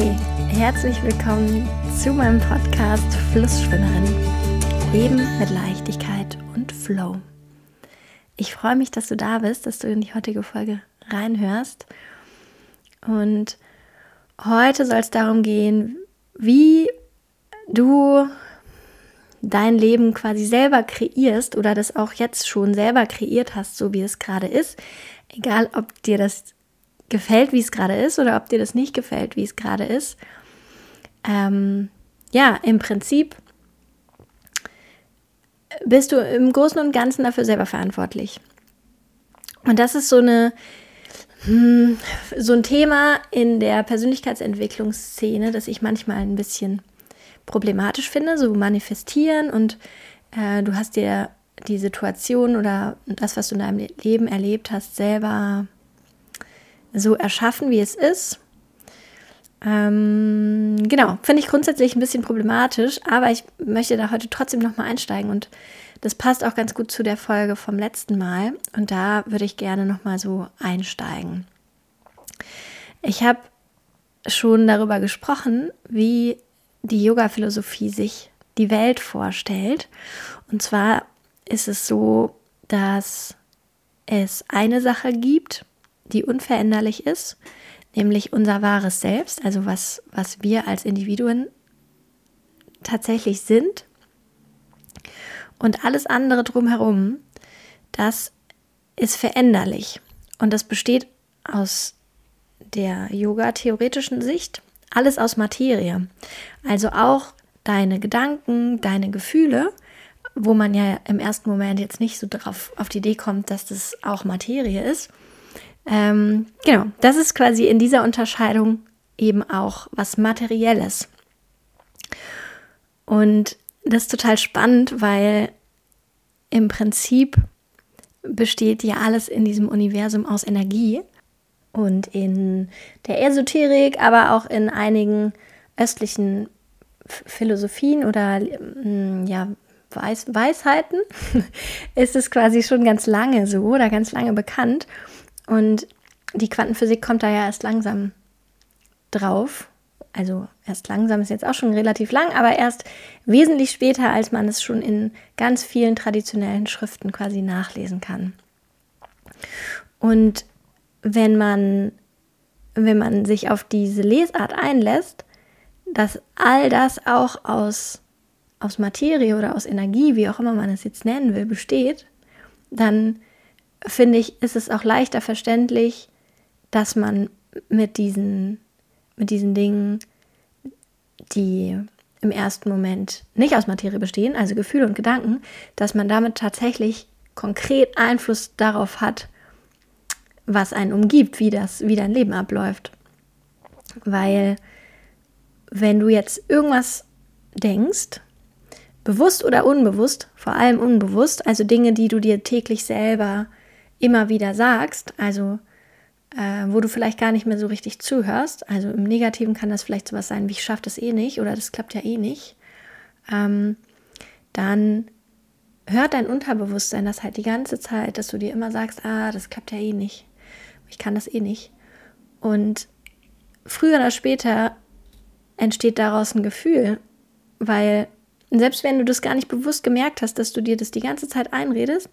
Hey, herzlich willkommen zu meinem Podcast Flussschwimmerin. Leben mit Leichtigkeit und Flow. Ich freue mich, dass du da bist, dass du in die heutige Folge reinhörst. Und heute soll es darum gehen, wie du dein Leben quasi selber kreierst oder das auch jetzt schon selber kreiert hast, so wie es gerade ist. Egal, ob dir das gefällt, wie es gerade ist, oder ob dir das nicht gefällt, wie es gerade ist. Ähm, ja, im Prinzip bist du im Großen und Ganzen dafür selber verantwortlich. Und das ist so eine hm, so ein Thema in der Persönlichkeitsentwicklungsszene, das ich manchmal ein bisschen problematisch finde, so manifestieren und äh, du hast dir die Situation oder das, was du in deinem Leben erlebt hast, selber so erschaffen, wie es ist. Ähm, genau, finde ich grundsätzlich ein bisschen problematisch, aber ich möchte da heute trotzdem nochmal einsteigen und das passt auch ganz gut zu der Folge vom letzten Mal und da würde ich gerne nochmal so einsteigen. Ich habe schon darüber gesprochen, wie die Yoga-Philosophie sich die Welt vorstellt. Und zwar ist es so, dass es eine Sache gibt, die unveränderlich ist, nämlich unser wahres Selbst, also was, was wir als Individuen tatsächlich sind. Und alles andere drumherum, das ist veränderlich. Und das besteht aus der yoga-theoretischen Sicht alles aus Materie. Also auch deine Gedanken, deine Gefühle, wo man ja im ersten Moment jetzt nicht so drauf auf die Idee kommt, dass das auch Materie ist, ähm, genau, das ist quasi in dieser Unterscheidung eben auch was Materielles. Und das ist total spannend, weil im Prinzip besteht ja alles in diesem Universum aus Energie. Und in der Esoterik, aber auch in einigen östlichen Philosophien oder mm, ja, Weis Weisheiten ist es quasi schon ganz lange so oder ganz lange bekannt. Und die Quantenphysik kommt da ja erst langsam drauf. Also erst langsam ist jetzt auch schon relativ lang, aber erst wesentlich später, als man es schon in ganz vielen traditionellen Schriften quasi nachlesen kann. Und wenn man, wenn man sich auf diese Lesart einlässt, dass all das auch aus, aus Materie oder aus Energie, wie auch immer man es jetzt nennen will, besteht, dann finde ich, ist es auch leichter verständlich, dass man mit diesen, mit diesen Dingen, die im ersten Moment nicht aus Materie bestehen, also Gefühle und Gedanken, dass man damit tatsächlich konkret Einfluss darauf hat, was einen umgibt, wie das, wie dein Leben abläuft. Weil wenn du jetzt irgendwas denkst, bewusst oder unbewusst, vor allem unbewusst, also Dinge, die du dir täglich selber immer wieder sagst, also äh, wo du vielleicht gar nicht mehr so richtig zuhörst, also im Negativen kann das vielleicht sowas sein wie ich schaffe das eh nicht oder das klappt ja eh nicht, ähm, dann hört dein Unterbewusstsein das halt die ganze Zeit, dass du dir immer sagst, ah, das klappt ja eh nicht, ich kann das eh nicht. Und früher oder später entsteht daraus ein Gefühl, weil selbst wenn du das gar nicht bewusst gemerkt hast, dass du dir das die ganze Zeit einredest,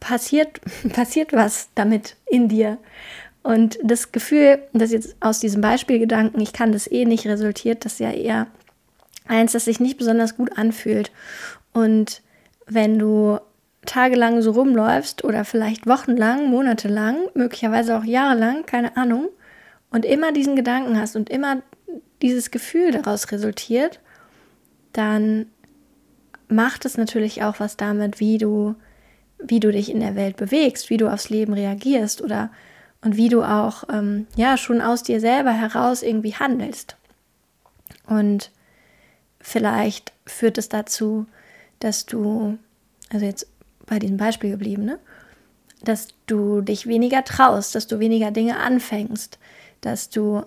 passiert, passiert was damit in dir. Und das Gefühl, das jetzt aus diesem Beispielgedanken, ich kann das eh nicht, resultiert, das ja eher eins, das sich nicht besonders gut anfühlt. Und wenn du tagelang so rumläufst oder vielleicht wochenlang, monatelang, möglicherweise auch jahrelang, keine Ahnung, und immer diesen Gedanken hast und immer dieses Gefühl daraus resultiert, dann macht es natürlich auch was damit, wie du wie du dich in der Welt bewegst, wie du aufs Leben reagierst oder und wie du auch ähm, ja schon aus dir selber heraus irgendwie handelst. Und vielleicht führt es dazu, dass du, also jetzt bei diesem Beispiel geblieben, ne? dass du dich weniger traust, dass du weniger Dinge anfängst, dass du,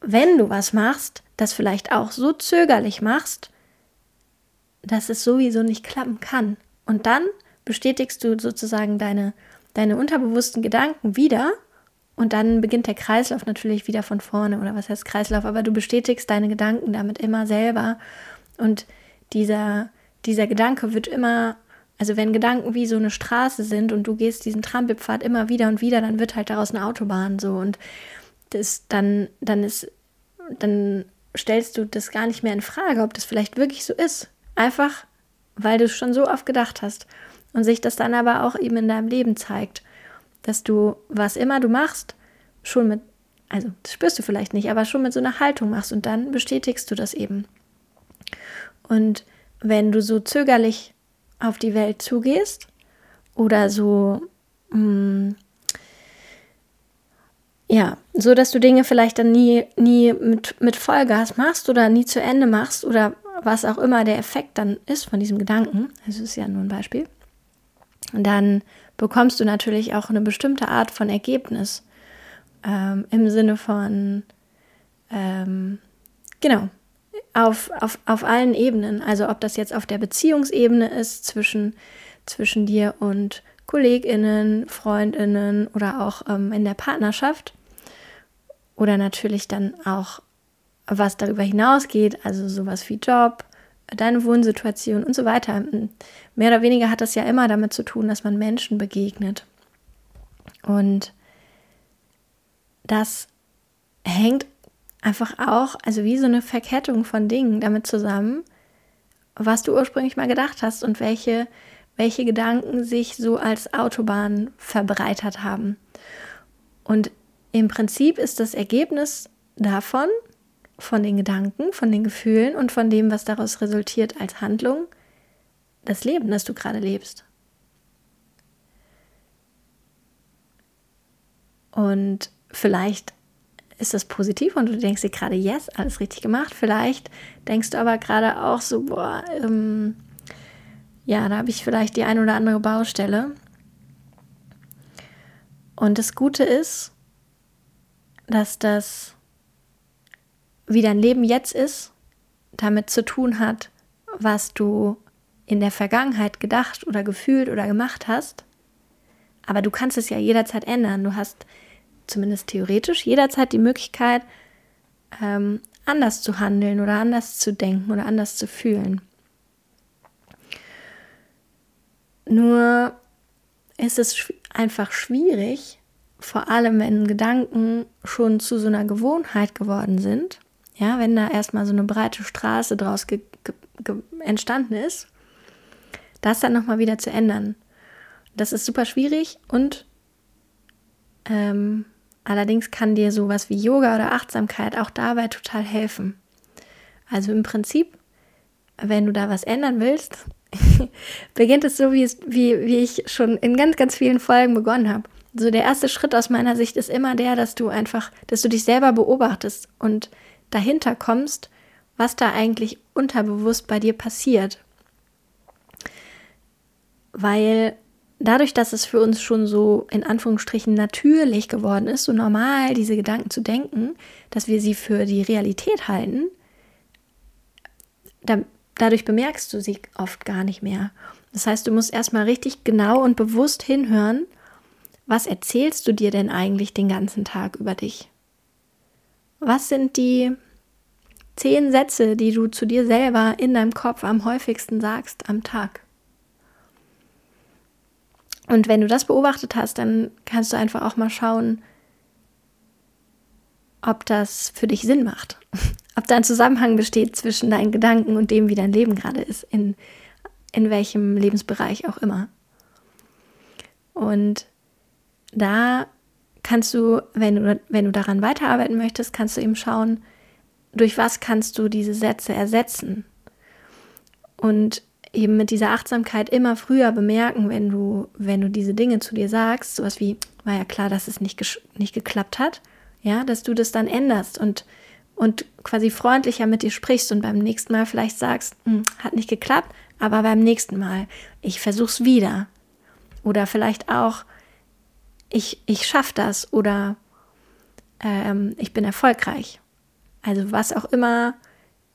wenn du was machst, das vielleicht auch so zögerlich machst, dass es sowieso nicht klappen kann. Und dann bestätigst du sozusagen deine, deine unterbewussten Gedanken wieder Und dann beginnt der Kreislauf natürlich wieder von vorne. Oder was heißt Kreislauf? Aber du bestätigst deine Gedanken damit immer selber. Und dieser, dieser Gedanke wird immer, also wenn Gedanken wie so eine Straße sind und du gehst diesen Trampelpfad immer wieder und wieder, dann wird halt daraus eine Autobahn so. Und das dann, dann ist, dann stellst du das gar nicht mehr in Frage, ob das vielleicht wirklich so ist. Einfach, weil du es schon so oft gedacht hast. Und sich das dann aber auch eben in deinem Leben zeigt, dass du, was immer du machst, schon mit, also das spürst du vielleicht nicht, aber schon mit so einer Haltung machst und dann bestätigst du das eben. Und wenn du so zögerlich auf die Welt zugehst oder so, mh, mm, ja, so dass du Dinge vielleicht dann nie, nie mit, mit Vollgas machst oder nie zu Ende machst oder was auch immer der Effekt dann ist von diesem Gedanken, das ist ja nur ein Beispiel, dann bekommst du natürlich auch eine bestimmte Art von Ergebnis ähm, im Sinne von, ähm, genau, auf, auf, auf allen Ebenen. Also ob das jetzt auf der Beziehungsebene ist zwischen, zwischen dir und KollegInnen, FreundInnen oder auch ähm, in der Partnerschaft oder natürlich dann auch, was darüber hinausgeht, also sowas wie Job, deine Wohnsituation und so weiter. Mehr oder weniger hat das ja immer damit zu tun, dass man Menschen begegnet. Und das hängt einfach auch, also wie so eine Verkettung von Dingen damit zusammen, was du ursprünglich mal gedacht hast und welche, welche Gedanken sich so als Autobahn verbreitert haben. Und im Prinzip ist das Ergebnis davon, von den Gedanken, von den Gefühlen und von dem, was daraus resultiert als Handlung, das Leben, das du gerade lebst. Und vielleicht ist das positiv und du denkst dir gerade, yes, alles richtig gemacht. Vielleicht denkst du aber gerade auch so, boah, ähm, ja, da habe ich vielleicht die ein oder andere Baustelle. Und das Gute ist, dass das, wie dein Leben jetzt ist, damit zu tun hat, was du in der Vergangenheit gedacht oder gefühlt oder gemacht hast. Aber du kannst es ja jederzeit ändern. Du hast zumindest theoretisch jederzeit die Möglichkeit, ähm, anders zu handeln oder anders zu denken oder anders zu fühlen. Nur ist es einfach schwierig, vor allem wenn Gedanken schon zu so einer Gewohnheit geworden sind, ja, wenn da erstmal so eine breite Straße draus entstanden ist, das dann nochmal wieder zu ändern. Das ist super schwierig und ähm, allerdings kann dir sowas wie Yoga oder Achtsamkeit auch dabei total helfen. Also im Prinzip, wenn du da was ändern willst, beginnt es so, wie, es, wie, wie ich schon in ganz, ganz vielen Folgen begonnen habe so der erste Schritt aus meiner Sicht ist immer der, dass du einfach, dass du dich selber beobachtest und dahinter kommst, was da eigentlich unterbewusst bei dir passiert. Weil dadurch, dass es für uns schon so in Anführungsstrichen natürlich geworden ist, so normal diese Gedanken zu denken, dass wir sie für die Realität halten, da, dadurch bemerkst du sie oft gar nicht mehr. Das heißt, du musst erstmal richtig genau und bewusst hinhören was erzählst du dir denn eigentlich den ganzen Tag über dich? Was sind die zehn Sätze, die du zu dir selber in deinem Kopf am häufigsten sagst am Tag? Und wenn du das beobachtet hast, dann kannst du einfach auch mal schauen, ob das für dich Sinn macht. ob da ein Zusammenhang besteht zwischen deinen Gedanken und dem, wie dein Leben gerade ist, in, in welchem Lebensbereich auch immer. Und da kannst du, wenn du, wenn du daran weiterarbeiten möchtest, kannst du eben schauen, durch was kannst du diese Sätze ersetzen. Und eben mit dieser Achtsamkeit immer früher bemerken, wenn du, wenn du diese Dinge zu dir sagst, sowas wie, war ja klar, dass es nicht, nicht geklappt hat, ja, dass du das dann änderst und, und quasi freundlicher mit dir sprichst und beim nächsten Mal vielleicht sagst, hm, hat nicht geklappt, aber beim nächsten Mal, ich versuch's wieder. Oder vielleicht auch, ich, ich schaffe das oder ähm, ich bin erfolgreich. Also was auch immer,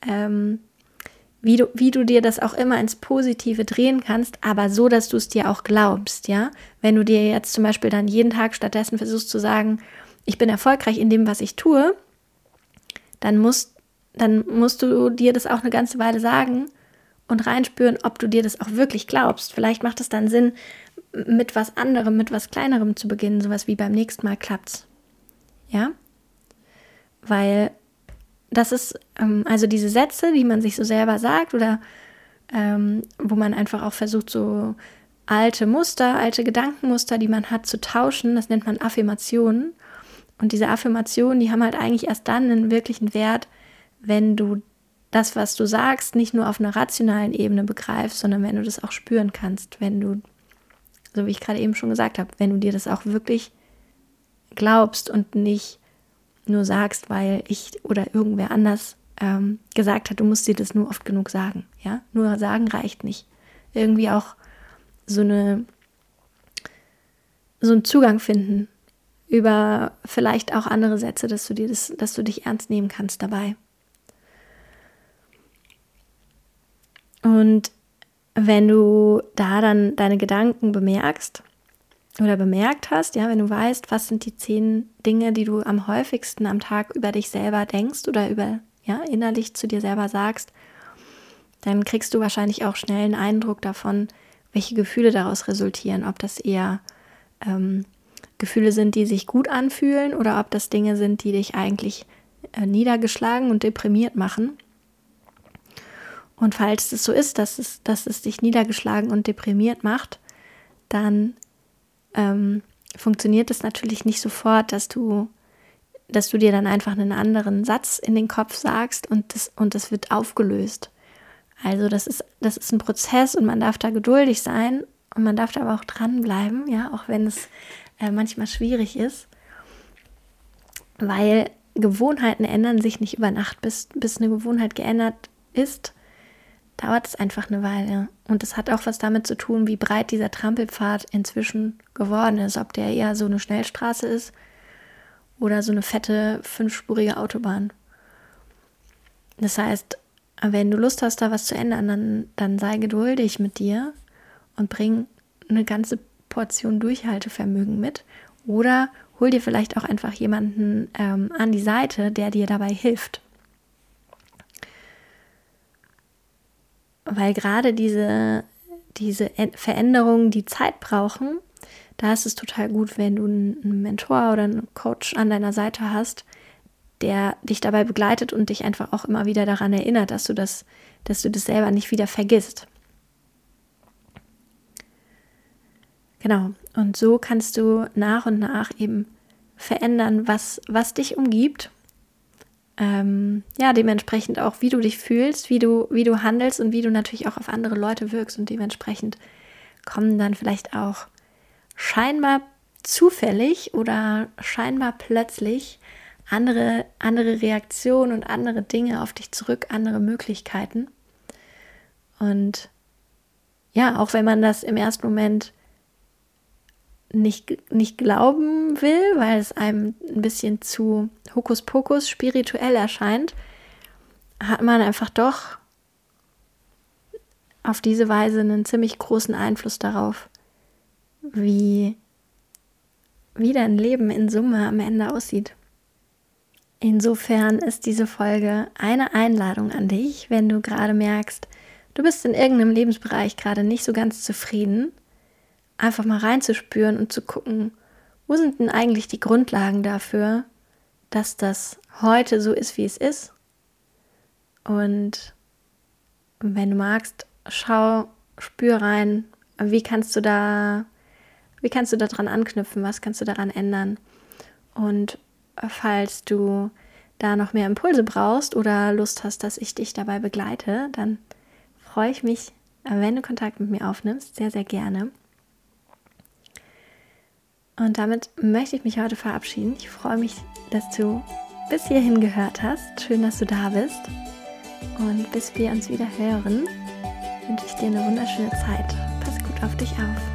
ähm, wie, du, wie du dir das auch immer ins Positive drehen kannst, aber so, dass du es dir auch glaubst, ja. Wenn du dir jetzt zum Beispiel dann jeden Tag stattdessen versuchst zu sagen, ich bin erfolgreich in dem, was ich tue, dann musst, dann musst du dir das auch eine ganze Weile sagen und reinspüren, ob du dir das auch wirklich glaubst. Vielleicht macht es dann Sinn, mit was anderem, mit was kleinerem zu beginnen, sowas wie beim nächsten Mal klappt's. Ja? Weil das ist, ähm, also diese Sätze, die man sich so selber sagt oder ähm, wo man einfach auch versucht, so alte Muster, alte Gedankenmuster, die man hat, zu tauschen, das nennt man Affirmationen. Und diese Affirmationen, die haben halt eigentlich erst dann einen wirklichen Wert, wenn du das, was du sagst, nicht nur auf einer rationalen Ebene begreifst, sondern wenn du das auch spüren kannst, wenn du, so wie ich gerade eben schon gesagt habe, wenn du dir das auch wirklich glaubst und nicht nur sagst, weil ich oder irgendwer anders ähm, gesagt hat, du musst dir das nur oft genug sagen. Ja, nur sagen reicht nicht. Irgendwie auch so eine so einen Zugang finden über vielleicht auch andere Sätze, dass du dir das, dass du dich ernst nehmen kannst dabei. Und wenn du da dann deine Gedanken bemerkst, oder bemerkt hast, ja, wenn du weißt, was sind die zehn Dinge, die du am häufigsten am Tag über dich selber denkst oder über, ja, innerlich zu dir selber sagst, dann kriegst du wahrscheinlich auch schnell einen Eindruck davon, welche Gefühle daraus resultieren, ob das eher ähm, Gefühle sind, die sich gut anfühlen oder ob das Dinge sind, die dich eigentlich äh, niedergeschlagen und deprimiert machen. Und falls es so ist, dass es, dass es dich niedergeschlagen und deprimiert macht, dann ähm, funktioniert es natürlich nicht sofort, dass du, dass du dir dann einfach einen anderen Satz in den Kopf sagst und das, und das wird aufgelöst. Also das ist, das ist ein Prozess und man darf da geduldig sein und man darf da aber auch dranbleiben, ja, auch wenn es äh, manchmal schwierig ist, weil Gewohnheiten ändern sich nicht über Nacht, bis, bis eine Gewohnheit geändert ist dauert es einfach eine Weile. Und es hat auch was damit zu tun, wie breit dieser Trampelpfad inzwischen geworden ist. Ob der eher so eine Schnellstraße ist oder so eine fette, fünfspurige Autobahn. Das heißt, wenn du Lust hast, da was zu ändern, dann, dann sei geduldig mit dir und bring eine ganze Portion Durchhaltevermögen mit. Oder hol dir vielleicht auch einfach jemanden ähm, an die Seite, der dir dabei hilft. Weil gerade diese, diese Veränderungen, die Zeit brauchen, da ist es total gut, wenn du einen Mentor oder einen Coach an deiner Seite hast, der dich dabei begleitet und dich einfach auch immer wieder daran erinnert, dass du das, dass du das selber nicht wieder vergisst. Genau. Und so kannst du nach und nach eben verändern, was, was dich umgibt ähm, ja, dementsprechend auch, wie du dich fühlst, wie du, wie du handelst und wie du natürlich auch auf andere Leute wirkst. Und dementsprechend kommen dann vielleicht auch scheinbar zufällig oder scheinbar plötzlich andere, andere Reaktionen und andere Dinge auf dich zurück, andere Möglichkeiten. Und ja, auch wenn man das im ersten Moment nicht, nicht glauben will, weil es einem ein bisschen zu Hokuspokus spirituell erscheint, hat man einfach doch auf diese Weise einen ziemlich großen Einfluss darauf, wie, wie dein Leben in Summe am Ende aussieht. Insofern ist diese Folge eine Einladung an dich, wenn du gerade merkst, du bist in irgendeinem Lebensbereich gerade nicht so ganz zufrieden einfach mal reinzuspüren und zu gucken, wo sind denn eigentlich die Grundlagen dafür, dass das heute so ist, wie es ist. Und wenn du magst, schau, spür rein, wie kannst du da, wie kannst du daran anknüpfen, was kannst du daran ändern. Und falls du da noch mehr Impulse brauchst oder Lust hast, dass ich dich dabei begleite, dann freue ich mich, wenn du Kontakt mit mir aufnimmst, sehr, sehr gerne. Und damit möchte ich mich heute verabschieden. Ich freue mich, dass du bis hierhin gehört hast. Schön, dass du da bist. Und bis wir uns wieder hören, wünsche ich dir eine wunderschöne Zeit. Pass gut auf dich auf.